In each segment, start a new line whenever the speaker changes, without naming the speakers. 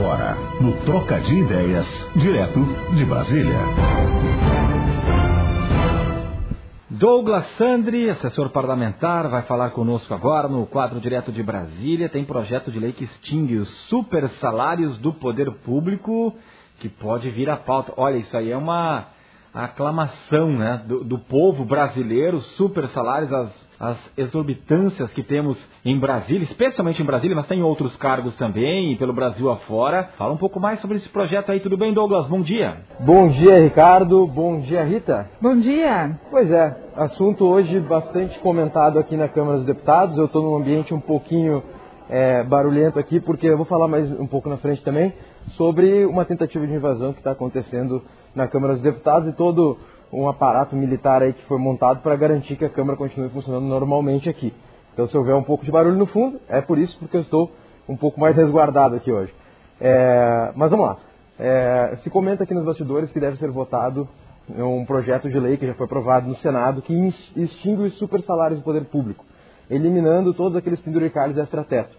Agora, no Troca de Ideias, direto de Brasília.
Douglas Sandri, assessor parlamentar, vai falar conosco agora no quadro direto de Brasília. Tem projeto de lei que extingue os super salários do poder público, que pode vir à pauta. Olha, isso aí é uma aclamação né, do, do povo brasileiro, super salários, as as exorbitâncias que temos em Brasília, especialmente em Brasília, mas tem outros cargos também, pelo Brasil afora. Fala um pouco mais sobre esse projeto aí. Tudo bem, Douglas? Bom dia.
Bom dia, Ricardo. Bom dia, Rita.
Bom dia.
Pois é, assunto hoje bastante comentado aqui na Câmara dos Deputados. Eu estou num ambiente um pouquinho é, barulhento aqui, porque eu vou falar mais um pouco na frente também sobre uma tentativa de invasão que está acontecendo na Câmara dos Deputados e todo um aparato militar aí que foi montado para garantir que a câmara continue funcionando normalmente aqui. Então, se houver um pouco de barulho no fundo, é por isso porque eu estou um pouco mais resguardado aqui hoje. É, mas vamos lá. É, se comenta aqui nos bastidores que deve ser votado um projeto de lei que já foi aprovado no Senado que extingue os super salários do poder público, eliminando todos aqueles penduricalhos extra-teto.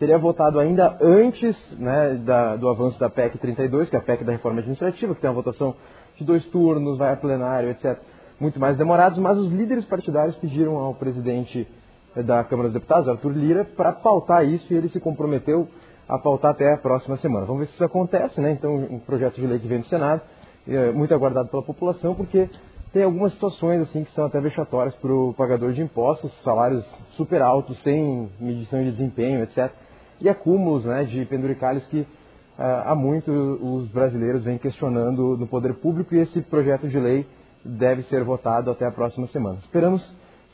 Seria votado ainda antes né, da, do avanço da PEC 32, que é a PEC da reforma administrativa, que tem uma votação de dois turnos, vai a plenário, etc. Muito mais demorados, mas os líderes partidários pediram ao presidente da Câmara dos Deputados, Arthur Lira, para pautar isso e ele se comprometeu a pautar até a próxima semana. Vamos ver se isso acontece, né? Então, um projeto de lei que vem do Senado, é muito aguardado pela população, porque tem algumas situações assim que são até vexatórias para o pagador de impostos, salários super altos, sem medição de desempenho, etc. E acúmulos né, de penduricalhos que há muito os brasileiros vêm questionando no poder público e esse projeto de lei deve ser votado até a próxima semana. Esperamos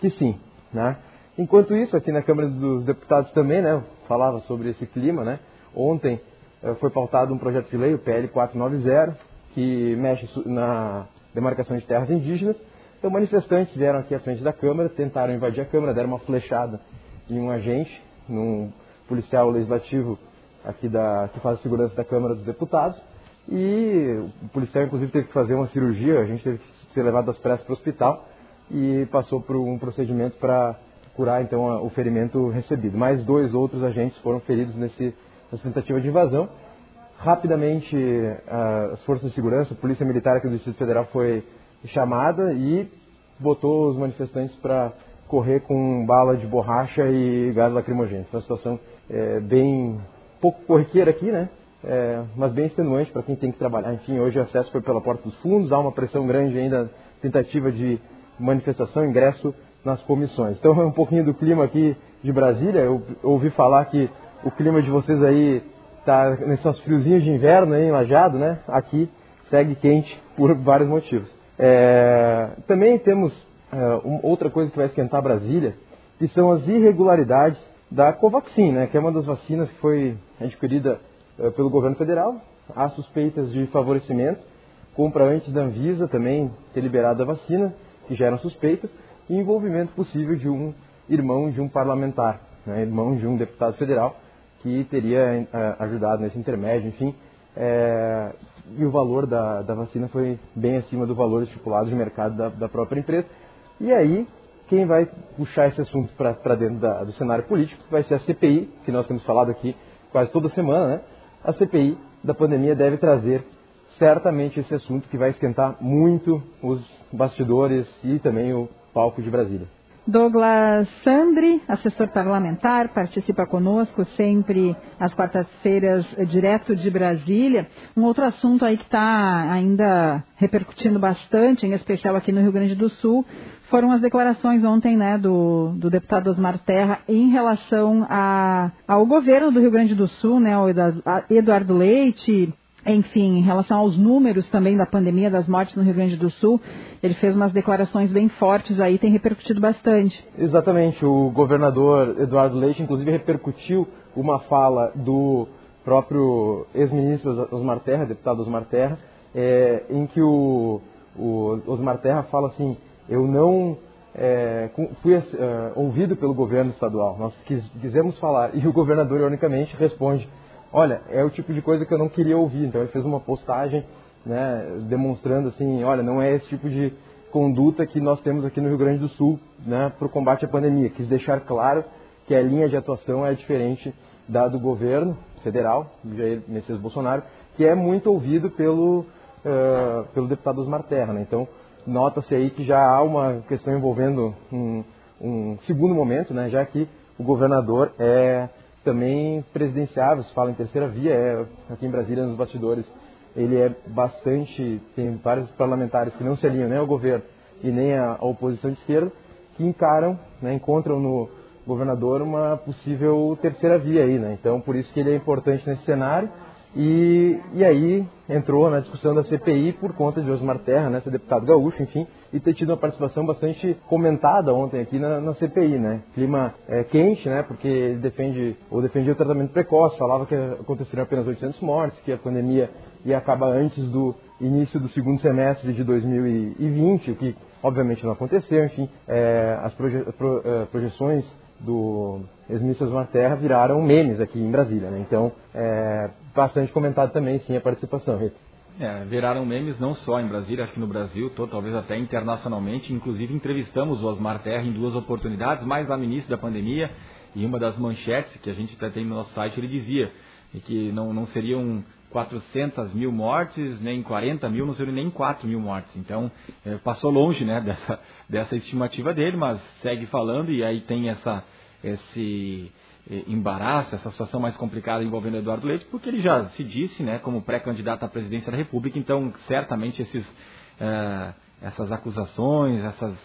que sim. Né? Enquanto isso, aqui na Câmara dos Deputados também, né, falava sobre esse clima, né? Ontem eh, foi pautado um projeto de lei, o PL 490, que mexe na demarcação de terras indígenas. Então, manifestantes vieram aqui à frente da Câmara, tentaram invadir a Câmara, deram uma flechada em um agente, num policial legislativo aqui da, que faz a segurança da Câmara dos Deputados. E o policial, inclusive, teve que fazer uma cirurgia, a gente teve que ser levado às pressas para o hospital e passou por um procedimento para curar então o ferimento recebido. Mais dois outros agentes foram feridos nesse, nessa tentativa de invasão. Rapidamente, as forças de segurança, a Polícia Militar aqui do Distrito Federal foi chamada e botou os manifestantes para correr com bala de borracha e gás lacrimogêneo. Foi uma situação é, bem pouco corriqueira aqui, né? É, mas bem extenuante para quem tem que trabalhar. Enfim, hoje o acesso foi pela porta dos fundos, há uma pressão grande ainda, tentativa de manifestação, ingresso nas comissões. Então é um pouquinho do clima aqui de Brasília. Eu ouvi falar que o clima de vocês aí está nesses friozinhos de inverno, aí, enlajado, né? Aqui segue quente por vários motivos. É, também temos é, outra coisa que vai esquentar Brasília, que são as irregularidades da Covaxin, né, que é uma das vacinas que foi adquirida uh, pelo governo federal. Há suspeitas de favorecimento, compra antes da Anvisa também ter liberado a vacina, que geram suspeitas, e envolvimento possível de um irmão de um parlamentar, né, irmão de um deputado federal, que teria uh, ajudado nesse intermédio, enfim. É, e o valor da, da, vacina foi bem acima do valor estipulado de mercado da, da própria empresa. E aí quem vai puxar esse assunto para dentro da, do cenário político vai ser a CPI, que nós temos falado aqui quase toda semana, né? A CPI da pandemia deve trazer certamente esse assunto que vai esquentar muito os bastidores e também o palco de Brasília.
Douglas Sandri, assessor parlamentar, participa conosco sempre às quartas-feiras, direto de Brasília. Um outro assunto aí que está ainda repercutindo bastante, em especial aqui no Rio Grande do Sul, foram as declarações ontem né, do, do deputado Osmar Terra em relação a, ao governo do Rio Grande do Sul, né, o Eduardo Leite, enfim, em relação aos números também da pandemia das mortes no Rio Grande do Sul, ele fez umas declarações bem fortes aí, tem repercutido bastante.
Exatamente, o governador Eduardo Leite, inclusive, repercutiu uma fala do próprio ex-ministro Osmar Terra, deputado Osmar Terra, é, em que o, o Osmar Terra fala assim, eu não é, fui é, ouvido pelo governo estadual, nós quis, quisemos falar, e o governador, ironicamente, responde, olha, é o tipo de coisa que eu não queria ouvir, então ele fez uma postagem né, demonstrando assim, olha, não é esse tipo de conduta que nós temos aqui no Rio Grande do Sul né, para o combate à pandemia, quis deixar claro que a linha de atuação é diferente da do governo, federal, Jair Messias Bolsonaro, que é muito ouvido pelo, uh, pelo deputado Osmar Terra. Né? Então, nota-se aí que já há uma questão envolvendo um, um segundo momento, né? já que o governador é também presidenciável, se fala em terceira via, é, aqui em Brasília, nos bastidores, ele é bastante, tem vários parlamentares que não se alinham nem ao governo e nem à oposição de esquerda, que encaram, né, encontram no governador uma possível terceira via aí, né? Então, por isso que ele é importante nesse cenário. E, e aí entrou na discussão da CPI por conta de Osmar Terra, né, ser deputado gaúcho, enfim, e ter tido uma participação bastante comentada ontem aqui na, na CPI, né? Clima é, quente, né? Porque ele defende ou defendia o tratamento precoce, falava que aconteceriam apenas 800 mortes, que a pandemia ia acabar antes do início do segundo semestre de 2020, o que obviamente não aconteceu, enfim, é, as proje pro, é, projeções do ex-ministro Osmar Terra viraram memes aqui em Brasília, né? Então, é bastante comentado também, sim, a participação, Rita.
É, viraram memes não só em Brasília, acho que no Brasil, todo, talvez até internacionalmente. Inclusive entrevistamos o Osmar Terra em duas oportunidades, mais lá no início da pandemia, e uma das manchetes que a gente até tem no nosso site, ele dizia que não, não seriam 400 mil mortes, nem 40 mil, não seriam nem 4 mil mortes. Então, é, passou longe né, dessa, dessa estimativa dele, mas segue falando e aí tem essa, esse eh, embaraço, essa situação mais complicada envolvendo Eduardo Leite, porque ele já se disse né, como pré-candidato à presidência da República, então certamente esses, uh, essas acusações, essas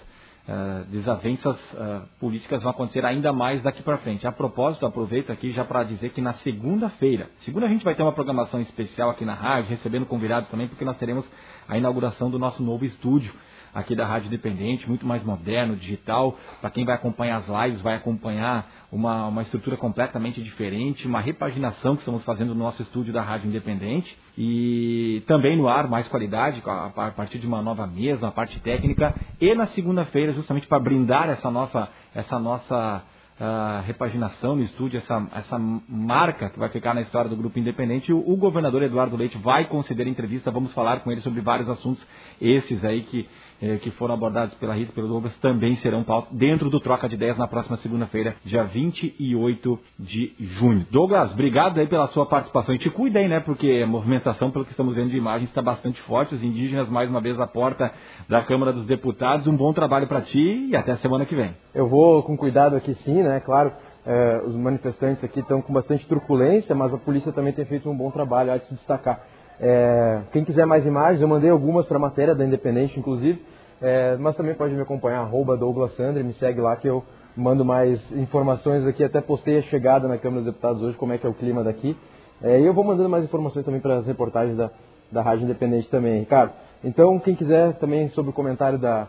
uh, desavenças uh, políticas vão acontecer ainda mais daqui para frente. A propósito, aproveito aqui já para dizer que na segunda-feira, segunda a gente vai ter uma programação especial aqui na rádio, recebendo convidados também, porque nós teremos a inauguração do nosso novo estúdio aqui da Rádio Independente, muito mais moderno, digital. Para quem vai acompanhar as lives, vai acompanhar uma, uma estrutura completamente diferente, uma repaginação que estamos fazendo no nosso estúdio da Rádio Independente. E também no ar, mais qualidade, a, partir de uma nova mesa, uma parte técnica. E na segunda-feira, justamente para brindar essa nossa, essa nossa uh, repaginação no estúdio, essa, essa marca que vai ficar na história do Grupo Independente. O, o, governador Eduardo Leite vai conceder entrevista, vamos falar com ele sobre vários assuntos, esses aí que, eh, que foram abordados pela Rita e pelo Douglas, também serão dentro do Troca de Ideias na próxima segunda-feira, dia 28 de junho. Douglas, obrigado aí pela sua participação. E te aí, né, porque a movimentação, pelo que estamos vendo de imagens, está bastante forte. Os indígenas, mais uma vez, à porta da Câmara dos Deputados. Um bom trabalho para ti e até a semana que vem.
Eu vou com cuidado aqui sim, né? Claro, é, os manifestantes aqui estão com bastante truculência, mas a polícia também tem feito um bom trabalho, há de se destacar. É, quem quiser mais imagens, eu mandei algumas para a matéria da Independente, inclusive, é, mas também pode me acompanhar, arroba Douglas me segue lá que eu mando mais informações aqui, até postei a chegada na Câmara dos Deputados hoje, como é que é o clima daqui. E eu vou mandando mais informações também para as reportagens da, da Rádio Independente também, Ricardo. Então, quem quiser também sobre o comentário da,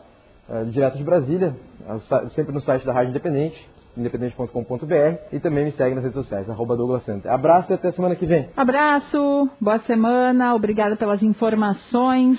direto de Brasília, sempre no site da Rádio Independente, independente.com.br e também me segue nas redes sociais, arroba Douglas Santos. Abraço e até semana que vem.
Abraço, boa semana, obrigada pelas informações.